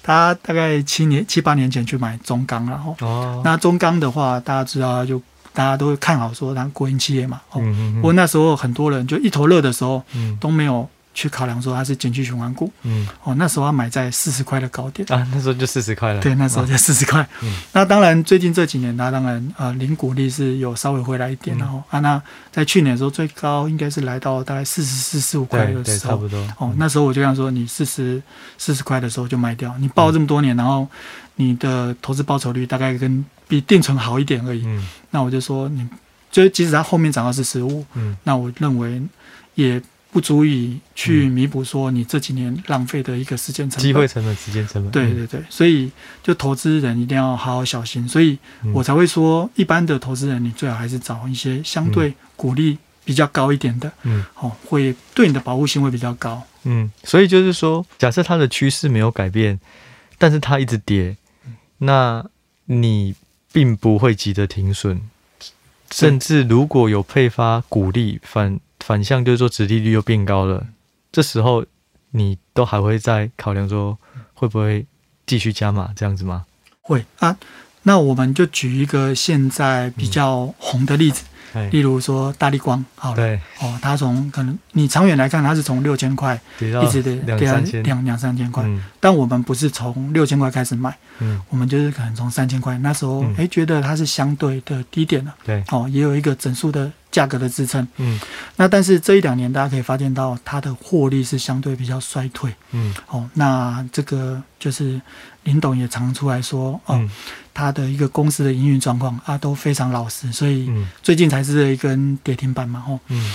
她大概七年七八年前去买中钢，然后哦，那中钢的话，大家知道就。大家都会看好说，它国营企业嘛，哦，不过那时候很多人就一头热的时候，嗯，都没有去考量说它是景气循环股，嗯，哦，那时候要买在四十块的高点。啊，那时候就四十块了，对，那时候就四十块，嗯，那当然最近这几年它当然呃，零股利是有稍微回来一点，然后啊，那在去年的时候最高应该是来到大概四十四四五块的时候，差不多，哦，那时候我就想说，你四十四十块的时候就卖掉，你抱这么多年，然后你的投资报酬率大概跟比定存好一点而已，嗯，那我就说你，就即使它后面涨到是十五，嗯，那我认为也不足以去弥补说你这几年浪费的一个时间成本、机会成本、时间成本。对对对，所以就投资人一定要好好小心，所以我才会说，一般的投资人你最好还是找一些相对鼓励比较高一点的，嗯，哦，会对你的保护性会比较高，嗯，所以就是说，假设它的趋势没有改变，但是它一直跌，那你。并不会急着停损，甚至如果有配发鼓励反反向，就是说殖利率又变高了，这时候你都还会再考量说会不会继续加码这样子吗？会啊，那我们就举一个现在比较红的例子。嗯例如说大立光，好了，对。哦，它从可能你长远来看，它是从六千块一直的跌到两两三千块，嗯、但我们不是从六千块开始买，嗯，我们就是可能从三千块那时候，哎、嗯，觉得它是相对的低点了，对，哦，也有一个整数的价格的支撑，嗯，那但是这一两年大家可以发现到它的获利是相对比较衰退，嗯，哦，那这个就是林董也常出来说，哦。嗯他的一个公司的营运状况啊都非常老实，所以最近才是一根跌停板嘛，吼。嗯。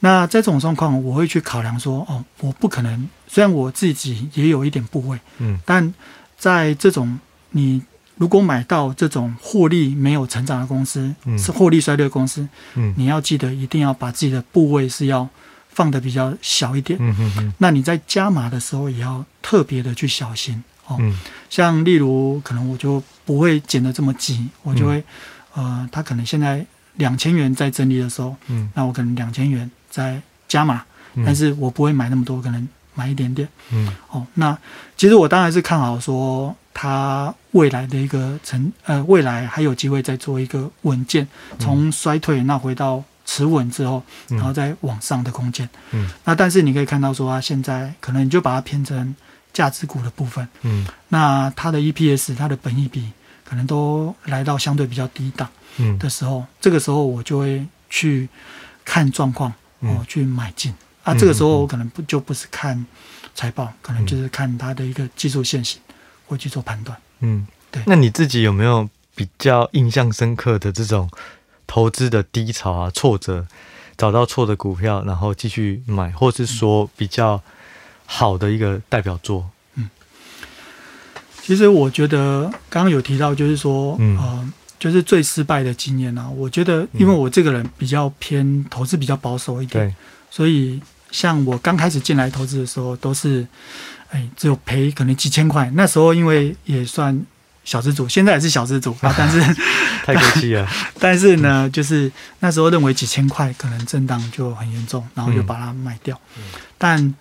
那在这种状况，我会去考量说，哦，我不可能，虽然我自己也有一点部位，嗯，但在这种你如果买到这种获利没有成长的公司，嗯，是获利衰退的公司，嗯，你要记得一定要把自己的部位是要放的比较小一点，嗯嗯嗯。那你在加码的时候也要特别的去小心。嗯，像例如，可能我就不会减得这么急，我就会，嗯、呃，他可能现在两千元在整理的时候，嗯，那我可能两千元在加码，嗯、但是我不会买那么多，可能买一点点，嗯，哦，那其实我当然是看好说，它未来的一个成，呃，未来还有机会再做一个稳健，从衰退那回到持稳之后，然后再往上的空间，嗯，那但是你可以看到说，啊现在可能你就把它偏成。价值股的部分，嗯，那它的 EPS、它的本益比可能都来到相对比较低档，嗯的时候，嗯、这个时候我就会去看状况，哦，嗯、去买进。啊，这个时候我可能不就不是看财报，嗯、可能就是看它的一个技术线型，会去做判断。嗯，对。那你自己有没有比较印象深刻的这种投资的低潮啊、挫折，找到错的股票，然后继续买，或是说比较？好的一个代表作，嗯，其实我觉得刚刚有提到，就是说，嗯、呃，就是最失败的经验啊。我觉得，因为我这个人比较偏投资比较保守一点，对所以像我刚开始进来投资的时候，都是，哎，只有赔可能几千块。那时候因为也算小资主，现在也是小资主啊，但是 太可惜了。但是呢，嗯、就是那时候认为几千块可能震荡就很严重，然后就把它卖掉。嗯、但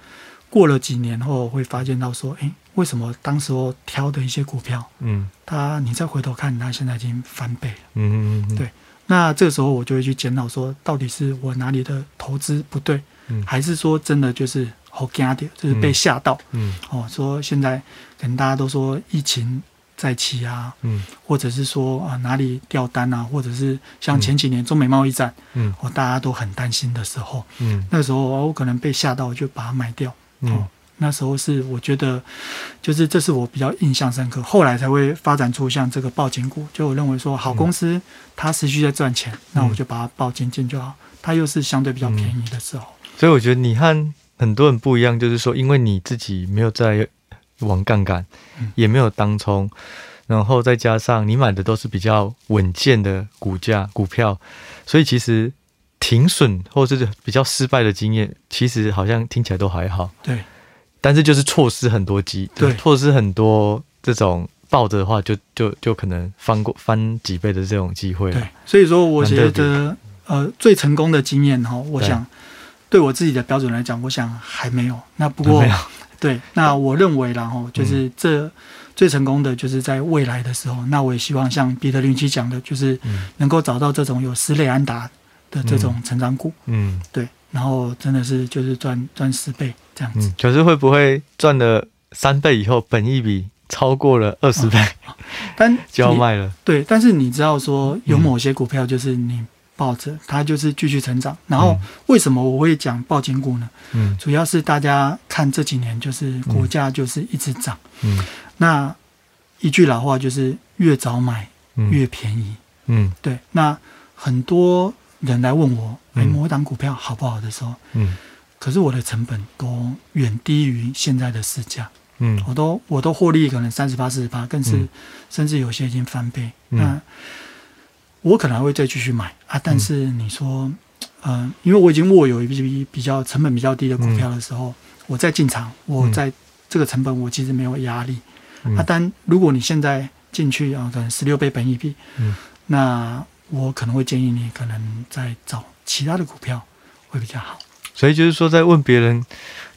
过了几年后，会发现到说，诶，为什么当时候挑的一些股票，嗯，它你再回头看，它现在已经翻倍了，嗯嗯嗯，对。那这个时候我就会去检讨说，到底是我哪里的投资不对，嗯，还是说真的就是好惊掉，就是被吓到，嗯，哦，说现在可能大家都说疫情再起啊，嗯，或者是说啊哪里掉单啊，或者是像前几年中美贸易战，嗯，哦大家都很担心的时候，嗯，那个时候我可能被吓到，就把它买掉。嗯、哦，那时候是我觉得，就是这是我比较印象深刻。后来才会发展出像这个报警股，就我认为说好公司它持续在赚钱，嗯、那我就把它抱紧紧就好。它又是相对比较便宜的时候，所以我觉得你和很多人不一样，就是说，因为你自己没有在玩杠杆，嗯、也没有当冲，然后再加上你买的都是比较稳健的股价股票，所以其实。停损或者是比较失败的经验，其实好像听起来都还好。对，但是就是错失很多机，对，错失很多这种抱着的话就，就就就可能翻过翻几倍的这种机会。对，所以说我觉得，呃，最成功的经验哈，我想对我自己的标准来讲，我想还没有。那不过，对，那我认为然后就是这最成功的就是在未来的时候，那我也希望像彼得林奇讲的，就是能够找到这种有斯内安打的这种成长股，嗯，对，然后真的是就是赚赚十倍这样子。可是会不会赚了三倍以后，本益比超过了二十倍，但 就要卖了？对，但是你知道说有某些股票就是你。抱着它就是继续成长，然后为什么我会讲抱紧股呢？嗯，主要是大家看这几年就是股价就是一直涨，嗯，那一句老话就是越早买越便宜，嗯，对。那很多人来问我，哎，某档股票好不好的时候，嗯，可是我的成本都远低于现在的市价，嗯，我都我都获利可能三十八、四十八，更是甚至有些已经翻倍，那。我可能还会再继续买啊，但是你说，嗯、呃，因为我已经握有一批比较成本比较低的股票的时候，嗯、我再进场，我在这个成本我其实没有压力、嗯、啊。但如果你现在进去啊，可能十六倍本一比，嗯，那我可能会建议你可能再找其他的股票会比较好。所以就是说，在问别人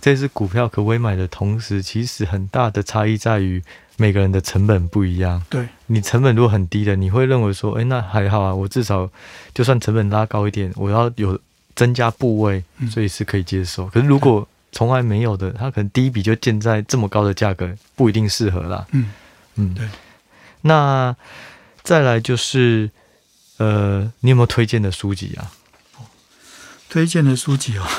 这只股票可不可以买的同时，其实很大的差异在于。每个人的成本不一样，对，你成本如果很低的，你会认为说，哎，那还好啊，我至少就算成本拉高一点，我要有增加部位，所以是可以接受。嗯、可是如果从来没有的，他可能第一笔就建在这么高的价格，不一定适合啦。嗯嗯，对。那再来就是，呃，你有没有推荐的书籍啊？推荐的书籍哦。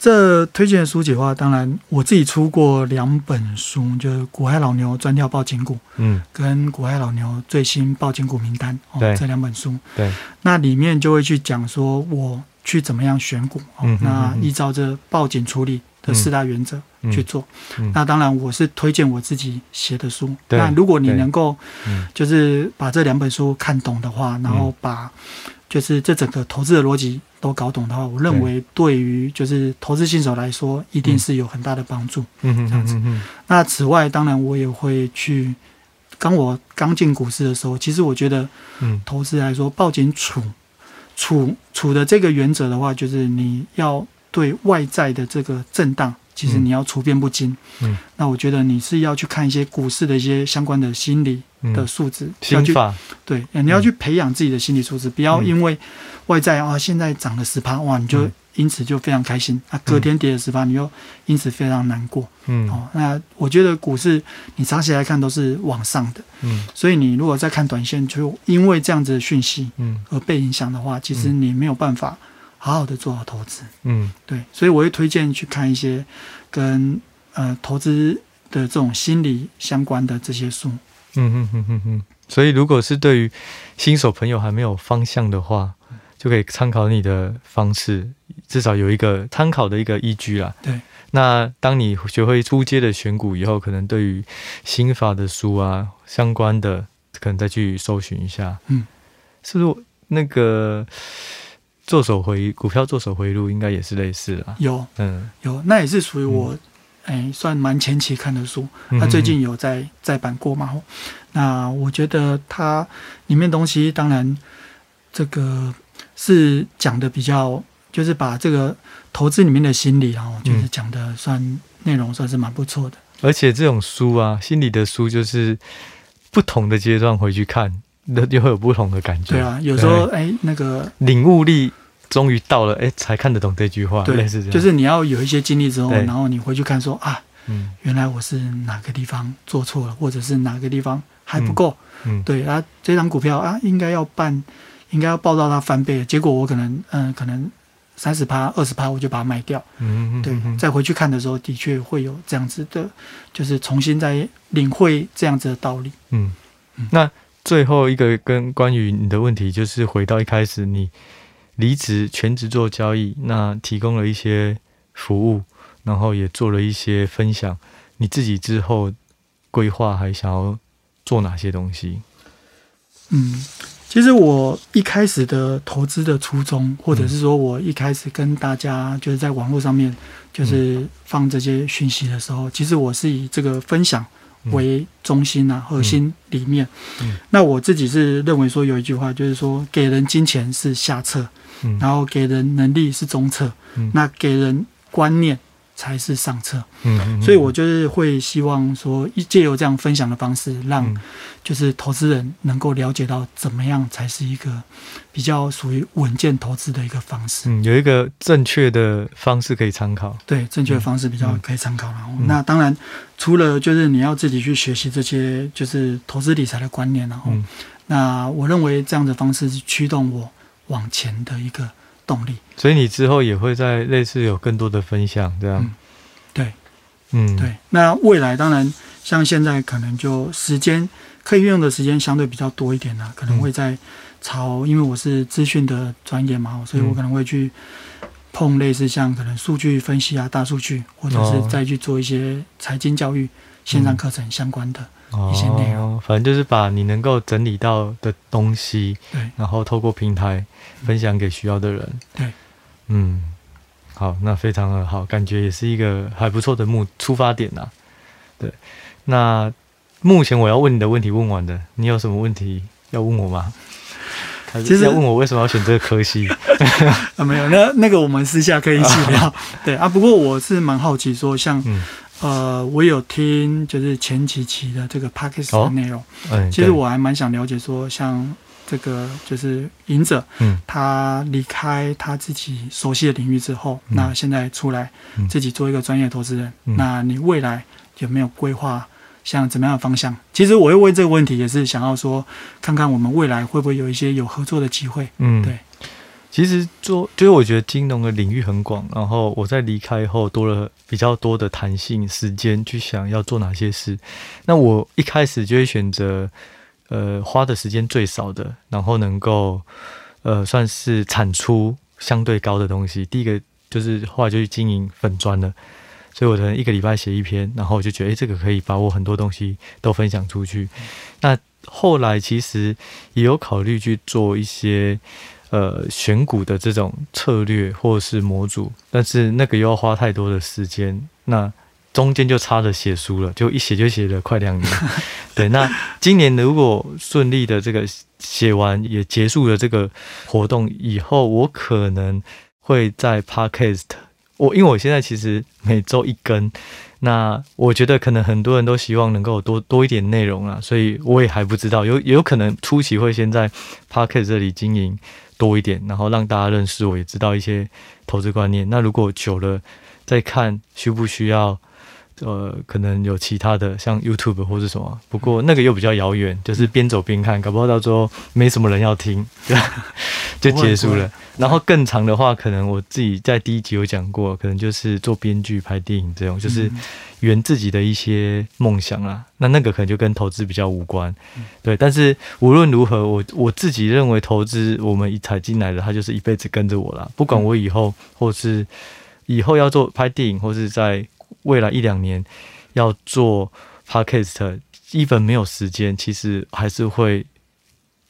这推荐的书籍的话，当然我自己出过两本书，就是《股海老牛专挑抱紧股》，嗯，跟《股海老牛最新报警股名单》这两本书，对，那里面就会去讲说我去怎么样选股，那依照这报警处理的四大原则去做。嗯嗯、那当然我是推荐我自己写的书，那如果你能够，就是把这两本书看懂的话，然后把就是这整个投资的逻辑。都搞懂的话，我认为对于就是投资新手来说，一定是有很大的帮助。嗯哼，这样子。那此外，当然我也会去。当我刚进股市的时候，其实我觉得，嗯，投资来说，抱紧储储储的这个原则的话，就是你要对外在的这个震荡。其实你要处变不惊，嗯，那我觉得你是要去看一些股市的一些相关的心理的素质，要去对，你要去培养自己的心理素质，不要因为外在啊现在涨了十趴，哇，你就因此就非常开心啊，隔天跌了十趴，你又因此非常难过，嗯，哦，那我觉得股市你长期来看都是往上的，嗯，所以你如果在看短线，就因为这样子的讯息，嗯，而被影响的话，其实你没有办法。好好的做好投资，嗯，对，所以我会推荐去看一些跟呃投资的这种心理相关的这些书，嗯嗯嗯嗯嗯。所以如果是对于新手朋友还没有方向的话，就可以参考你的方式，至少有一个参考的一个依据啦。对，那当你学会初阶的选股以后，可能对于心法的书啊相关的，可能再去搜寻一下，嗯，是不是那个？做手回股票做手回路应该也是类似的，有，嗯，有，那也是属于我，哎、嗯欸，算蛮前期看的书。他最近有在再版过嘛？那我觉得它里面东西，当然这个是讲的比较，就是把这个投资里面的心理，然后就是讲的算内容算是蛮不错的。而且这种书啊，心理的书就是不同的阶段回去看。那就会有不同的感觉。对啊，有时候哎，那个领悟力终于到了，哎，才看得懂这句话。对，类似这样。就是你要有一些经历之后，然后你回去看说啊，嗯，原来我是哪个地方做错了，或者是哪个地方还不够。嗯，对啊，这张股票啊，应该要办，应该要报到它翻倍，结果我可能嗯，可能三十趴、二十趴，我就把它卖掉。嗯嗯。对，再回去看的时候，的确会有这样子的，就是重新再领会这样子的道理。嗯嗯，那。最后一个跟关于你的问题，就是回到一开始你离职全职做交易，那提供了一些服务，然后也做了一些分享。你自己之后规划还想要做哪些东西？嗯，其实我一开始的投资的初衷，或者是说我一开始跟大家就是在网络上面就是放这些讯息的时候，其实我是以这个分享为中心啊，核心里面。嗯嗯、那我自己是认为说有一句话，就是说给人金钱是下策，嗯、然后给人能力是中策，嗯、那给人观念才是上策。嗯，嗯，嗯，所以我就是会希望说，一借由这样分享的方式，让就是投资人能够了解到怎么样才是一个比较属于稳健投资的一个方式。嗯，有一个正确的方式可以参考。对，正确的方式比较可以参考。然后，那当然除了就是你要自己去学习这些就是投资理财的观念，然后，那我认为这样的方式是驱动我往前的一个动力。所以你之后也会在类似有更多的分享，这样。嗯对，嗯，对，那未来当然像现在可能就时间可以运用的时间相对比较多一点了，可能会在朝，因为我是资讯的专业嘛，所以我可能会去碰类似像可能数据分析啊、大数据，或者是再去做一些财经教育线上课程相关的一些内容。哦，反正就是把你能够整理到的东西，对，然后透过平台分享给需要的人，对，嗯。好，那非常的好，感觉也是一个还不错的目出发点呐、啊。对，那目前我要问你的问题问完的，你有什么问题要问我吗？其实要问我为什么要选这个科系？啊，没有，那那个我们私下可以一起聊。对啊，不过我是蛮好奇说，像、嗯、呃，我有听就是前几期的这个 Podcast 的内容，哦嗯、其实我还蛮想了解说像。这个就是隐者，嗯，他离开他自己熟悉的领域之后，嗯、那现在出来自己做一个专业投资人。嗯、那你未来有没有规划，像怎么样的方向？其实我又问这个问题，也是想要说，看看我们未来会不会有一些有合作的机会。嗯，对。其实做，就是我觉得金融的领域很广，然后我在离开后多了比较多的弹性时间去想要做哪些事。那我一开始就会选择。呃，花的时间最少的，然后能够呃算是产出相对高的东西。第一个就是后来就去经营粉砖了，所以我可能一个礼拜写一篇，然后我就觉得，诶，这个可以把我很多东西都分享出去。那后来其实也有考虑去做一些呃选股的这种策略或是模组，但是那个又要花太多的时间。那中间就差着写书了，就一写就写了快两年。对，那今年如果顺利的这个写完也结束了这个活动以后，我可能会在 Podcast。我因为我现在其实每周一更，那我觉得可能很多人都希望能够多多一点内容啊，所以我也还不知道，有也有可能初期会先在 Podcast 这里经营多一点，然后让大家认识我，也知道一些投资观念。那如果久了再看需不需要。呃，可能有其他的，像 YouTube 或是什么，不过那个又比较遥远，就是边走边看，搞不好到时候没什么人要听，就结束了。然后更长的话，可能我自己在第一集有讲过，可能就是做编剧、拍电影这种，就是圆自己的一些梦想啊。那那个可能就跟投资比较无关，对。但是无论如何，我我自己认为投资，我们一踩进来的，它就是一辈子跟着我啦。不管我以后或是以后要做拍电影，或是在。未来一两年要做 podcast，基本没有时间，其实还是会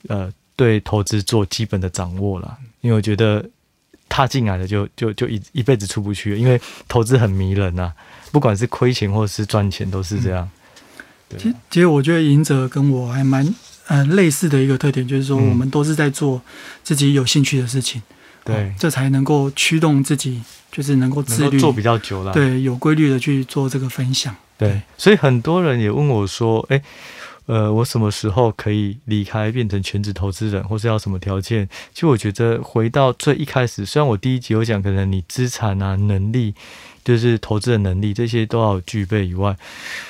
呃对投资做基本的掌握啦。因为我觉得踏进来了就就就一一辈子出不去，因为投资很迷人呐、啊，不管是亏钱或是赚钱都是这样。其实，其实我觉得赢者跟我还蛮呃类似的一个特点，就是说我们都是在做自己有兴趣的事情，对、嗯，这才能够驱动自己。就是能够自律，做比较久了，对，有规律的去做这个分享。对，所以很多人也问我说：“诶、欸，呃，我什么时候可以离开，变成全职投资人，或是要什么条件？”其实我觉得回到最一开始，虽然我第一集有讲，可能你资产啊、能力，就是投资的能力这些都要具备以外，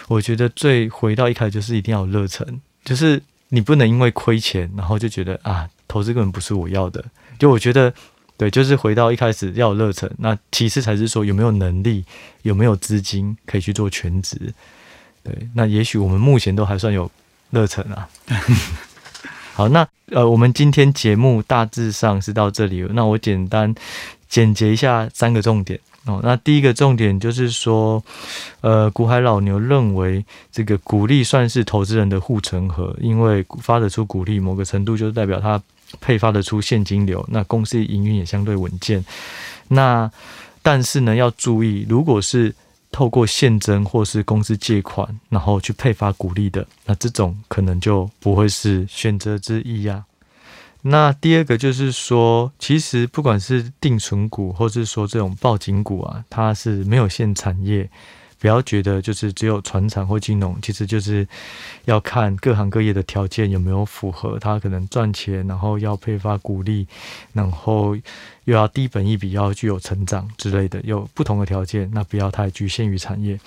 我觉得最回到一开始就是一定要有热忱，就是你不能因为亏钱，然后就觉得啊，投资根本不是我要的。就我觉得。对，就是回到一开始要有热忱，那其次才是说有没有能力，有没有资金可以去做全职。对，那也许我们目前都还算有热忱啊。好，那呃，我们今天节目大致上是到这里，那我简单简洁一下三个重点哦。那第一个重点就是说，呃，古海老牛认为这个股利算是投资人的护城河，因为发得出股利，某个程度就是代表他。配发得出现金流，那公司营运也相对稳健。那但是呢，要注意，如果是透过现增或是公司借款，然后去配发股利的，那这种可能就不会是选择之一呀、啊。那第二个就是说，其实不管是定存股，或是说这种报警股啊，它是没有限产业。不要觉得就是只有传产或金融，其实就是要看各行各业的条件有没有符合，它可能赚钱，然后要配发股利，然后又要低本一比，要具有成长之类的，有不同的条件，那不要太局限于产业。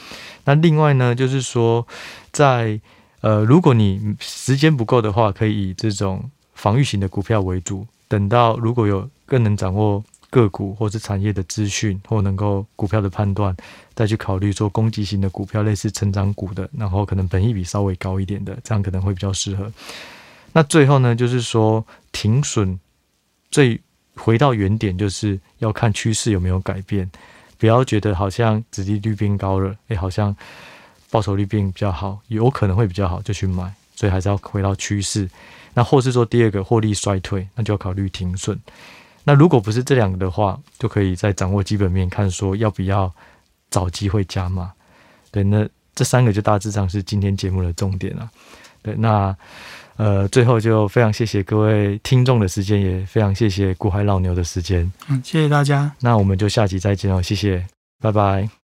那另外呢，就是说在呃，如果你时间不够的话，可以以这种防御型的股票为主，等到如果有更能掌握。个股或是产业的资讯，或能够股票的判断，再去考虑做攻击型的股票，类似成长股的，然后可能本益比稍微高一点的，这样可能会比较适合。那最后呢，就是说停损，最回到原点，就是要看趋势有没有改变，不要觉得好像殖利率变高了，诶，好像报酬率变比较好，有可能会比较好，就去买。所以还是要回到趋势。那或是说第二个获利衰退，那就要考虑停损。那如果不是这两个的话，就可以再掌握基本面，看说要不要找机会加码。对，那这三个就大致上是今天节目的重点了。对，那呃，最后就非常谢谢各位听众的时间，也非常谢谢古海老牛的时间。嗯，谢谢大家。那我们就下集再见哦，谢谢，拜拜。